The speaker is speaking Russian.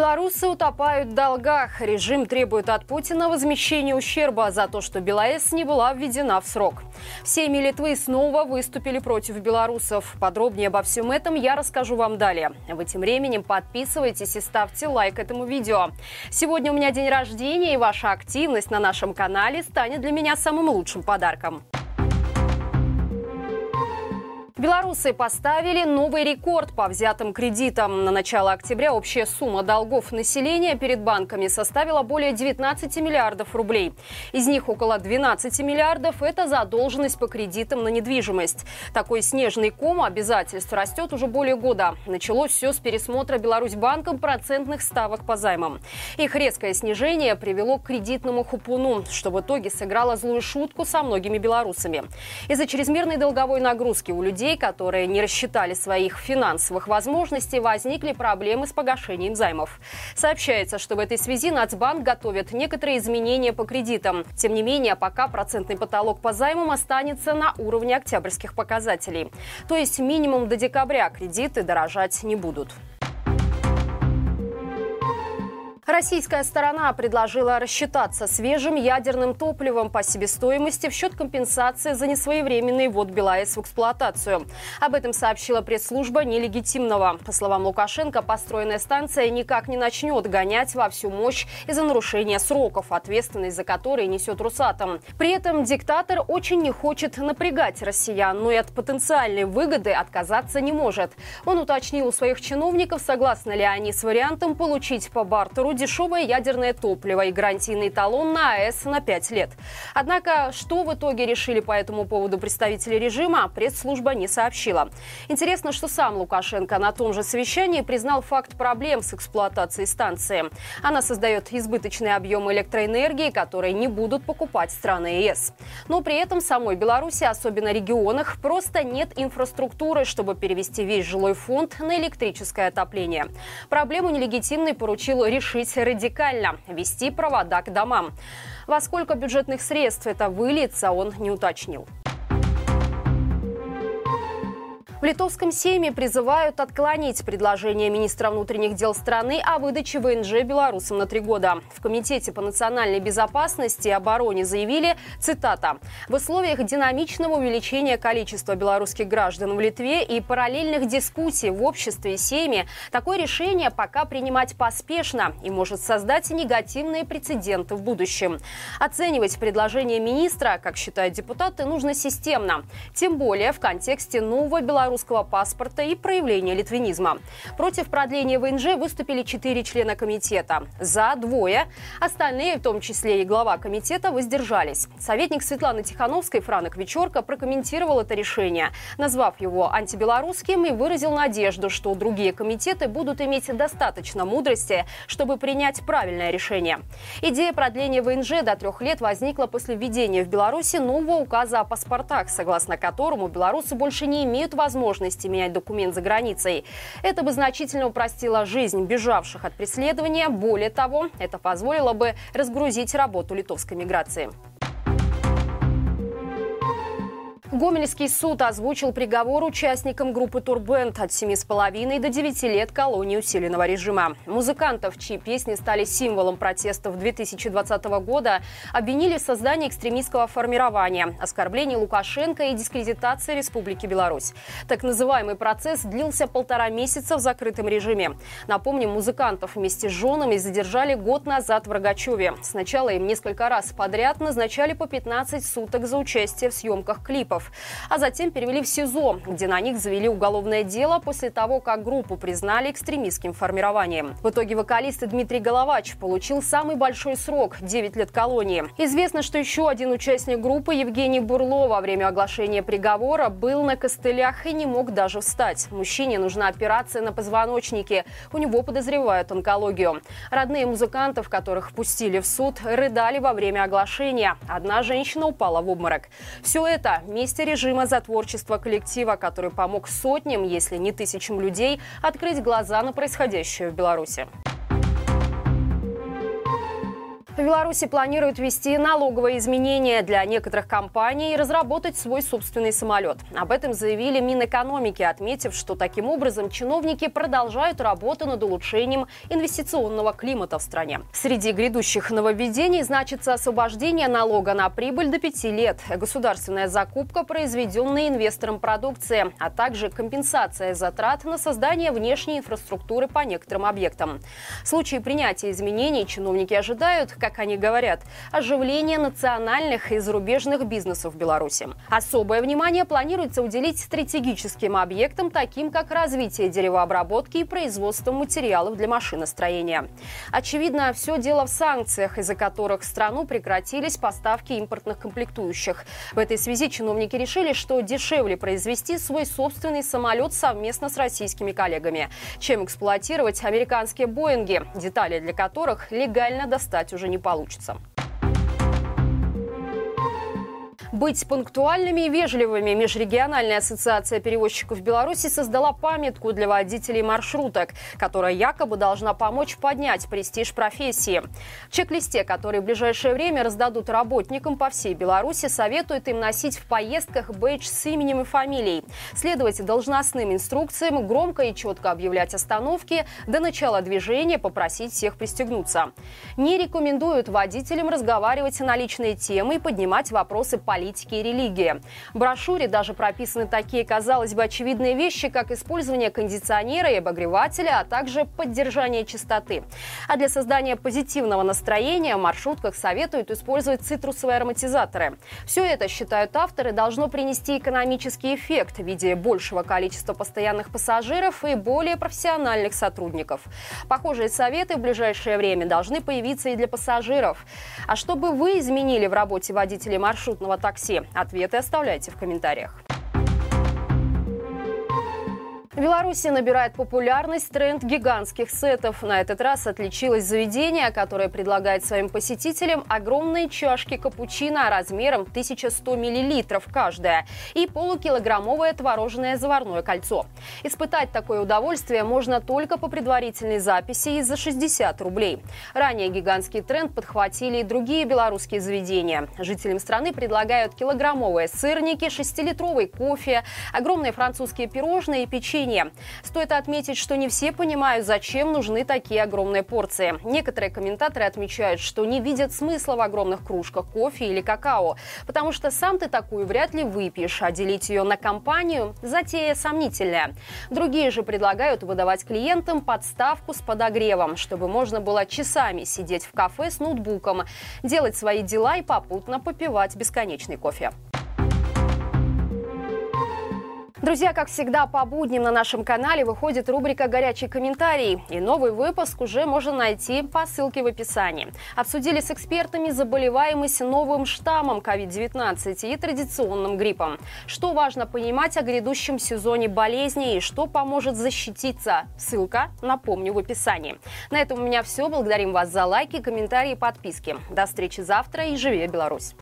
Белорусы утопают в долгах. Режим требует от Путина возмещения ущерба за то, что БелАЭС не была введена в срок. Семьи Литвы снова выступили против белорусов. Подробнее обо всем этом я расскажу вам далее. Вы тем временем подписывайтесь и ставьте лайк этому видео. Сегодня у меня день рождения, и ваша активность на нашем канале станет для меня самым лучшим подарком. Белорусы поставили новый рекорд по взятым кредитам. На начало октября общая сумма долгов населения перед банками составила более 19 миллиардов рублей. Из них около 12 миллиардов – это задолженность по кредитам на недвижимость. Такой снежный ком обязательств растет уже более года. Началось все с пересмотра Беларусьбанком процентных ставок по займам. Их резкое снижение привело к кредитному хупуну, что в итоге сыграло злую шутку со многими белорусами. Из-за чрезмерной долговой нагрузки у людей людей, которые не рассчитали своих финансовых возможностей, возникли проблемы с погашением займов. Сообщается, что в этой связи Нацбанк готовит некоторые изменения по кредитам. Тем не менее, пока процентный потолок по займам останется на уровне октябрьских показателей. То есть минимум до декабря кредиты дорожать не будут. Российская сторона предложила рассчитаться свежим ядерным топливом по себестоимости в счет компенсации за несвоевременный ввод БелАЭС в эксплуатацию. Об этом сообщила пресс-служба нелегитимного. По словам Лукашенко, построенная станция никак не начнет гонять во всю мощь из-за нарушения сроков, ответственность за которые несет Русатом. При этом диктатор очень не хочет напрягать россиян, но и от потенциальной выгоды отказаться не может. Он уточнил у своих чиновников, согласны ли они с вариантом получить по бартеру дешевое ядерное топливо и гарантийный талон на АЭС на 5 лет. Однако, что в итоге решили по этому поводу представители режима, пресс-служба не сообщила. Интересно, что сам Лукашенко на том же совещании признал факт проблем с эксплуатацией станции. Она создает избыточные объемы электроэнергии, которые не будут покупать страны ЕС. Но при этом самой Беларуси, особенно регионах, просто нет инфраструктуры, чтобы перевести весь жилой фонд на электрическое отопление. Проблему нелегитимный поручил решить действовать радикально, вести провода к домам. Во сколько бюджетных средств это выльется, он не уточнил. В литовском Сейме призывают отклонить предложение министра внутренних дел страны о выдаче ВНЖ белорусам на три года. В Комитете по национальной безопасности и обороне заявили, цитата, «В условиях динамичного увеличения количества белорусских граждан в Литве и параллельных дискуссий в обществе и Сейме такое решение пока принимать поспешно и может создать негативные прецеденты в будущем. Оценивать предложение министра, как считают депутаты, нужно системно. Тем более в контексте нового белорусского белорусского паспорта и проявления литвинизма. Против продления ВНЖ выступили четыре члена комитета. За двое. Остальные, в том числе и глава комитета, воздержались. Советник Светланы Тихановской Франок Вечерка прокомментировал это решение, назвав его антибелорусским и выразил надежду, что другие комитеты будут иметь достаточно мудрости, чтобы принять правильное решение. Идея продления ВНЖ до трех лет возникла после введения в Беларуси нового указа о паспортах, согласно которому белорусы больше не имеют возможности возможности менять документ за границей. Это бы значительно упростило жизнь бежавших от преследования. Более того, это позволило бы разгрузить работу литовской миграции. Гомельский суд озвучил приговор участникам группы «Турбенд» от 7,5 до 9 лет колонии усиленного режима. Музыкантов, чьи песни стали символом протестов 2020 года, обвинили в создании экстремистского формирования, оскорблении Лукашенко и дискредитации Республики Беларусь. Так называемый процесс длился полтора месяца в закрытом режиме. Напомним, музыкантов вместе с женами задержали год назад в Рогачеве. Сначала им несколько раз подряд назначали по 15 суток за участие в съемках клипов митингов, а затем перевели в СИЗО, где на них завели уголовное дело после того, как группу признали экстремистским формированием. В итоге вокалист Дмитрий Головач получил самый большой срок – 9 лет колонии. Известно, что еще один участник группы Евгений Бурло во время оглашения приговора был на костылях и не мог даже встать. Мужчине нужна операция на позвоночнике. У него подозревают онкологию. Родные музыкантов, которых пустили в суд, рыдали во время оглашения. Одна женщина упала в обморок. Все это – месте режима за творчество коллектива, который помог сотням, если не тысячам людей, открыть глаза на происходящее в Беларуси. В Беларуси планируют ввести налоговые изменения для некоторых компаний и разработать свой собственный самолет. Об этом заявили Минэкономики, отметив, что таким образом чиновники продолжают работу над улучшением инвестиционного климата в стране. Среди грядущих нововведений значится освобождение налога на прибыль до пяти лет, государственная закупка произведенной инвестором продукции, а также компенсация затрат на создание внешней инфраструктуры по некоторым объектам. В случае принятия изменений чиновники ожидают, как как они говорят, оживление национальных и зарубежных бизнесов в Беларуси. Особое внимание планируется уделить стратегическим объектам, таким как развитие деревообработки и производство материалов для машиностроения. Очевидно, все дело в санкциях, из-за которых в страну прекратились поставки импортных комплектующих. В этой связи чиновники решили, что дешевле произвести свой собственный самолет совместно с российскими коллегами, чем эксплуатировать американские «Боинги», детали для которых легально достать уже не получится. Быть пунктуальными и вежливыми Межрегиональная ассоциация перевозчиков Беларуси создала памятку для водителей маршруток, которая якобы должна помочь поднять престиж профессии. В чек-листе, который в ближайшее время раздадут работникам по всей Беларуси, советуют им носить в поездках бейдж с именем и фамилией, следовать должностным инструкциям, громко и четко объявлять остановки, до начала движения попросить всех пристегнуться. Не рекомендуют водителям разговаривать на личные темы и поднимать вопросы политики политики и религии. В брошюре даже прописаны такие, казалось бы, очевидные вещи, как использование кондиционера и обогревателя, а также поддержание чистоты. А для создания позитивного настроения в маршрутках советуют использовать цитрусовые ароматизаторы. Все это, считают авторы, должно принести экономический эффект в виде большего количества постоянных пассажиров и более профессиональных сотрудников. Похожие советы в ближайшее время должны появиться и для пассажиров. А чтобы вы изменили в работе водителей маршрутного такси, такси? Ответы оставляйте в комментариях. В Беларуси набирает популярность тренд гигантских сетов. На этот раз отличилось заведение, которое предлагает своим посетителям огромные чашки капучино размером 1100 мл каждая и полукилограммовое творожное заварное кольцо. Испытать такое удовольствие можно только по предварительной записи и за 60 рублей. Ранее гигантский тренд подхватили и другие белорусские заведения. Жителям страны предлагают килограммовые сырники, 6-литровый кофе, огромные французские пирожные и печенье стране. Стоит отметить, что не все понимают, зачем нужны такие огромные порции. Некоторые комментаторы отмечают, что не видят смысла в огромных кружках кофе или какао, потому что сам ты такую вряд ли выпьешь, а делить ее на компанию – затея сомнительная. Другие же предлагают выдавать клиентам подставку с подогревом, чтобы можно было часами сидеть в кафе с ноутбуком, делать свои дела и попутно попивать бесконечный кофе. Друзья, как всегда, по будням на нашем канале выходит рубрика «Горячий комментарий». И новый выпуск уже можно найти по ссылке в описании. Обсудили с экспертами заболеваемость новым штаммом COVID-19 и традиционным гриппом. Что важно понимать о грядущем сезоне болезней и что поможет защититься. Ссылка, напомню, в описании. На этом у меня все. Благодарим вас за лайки, комментарии и подписки. До встречи завтра и живи Беларусь!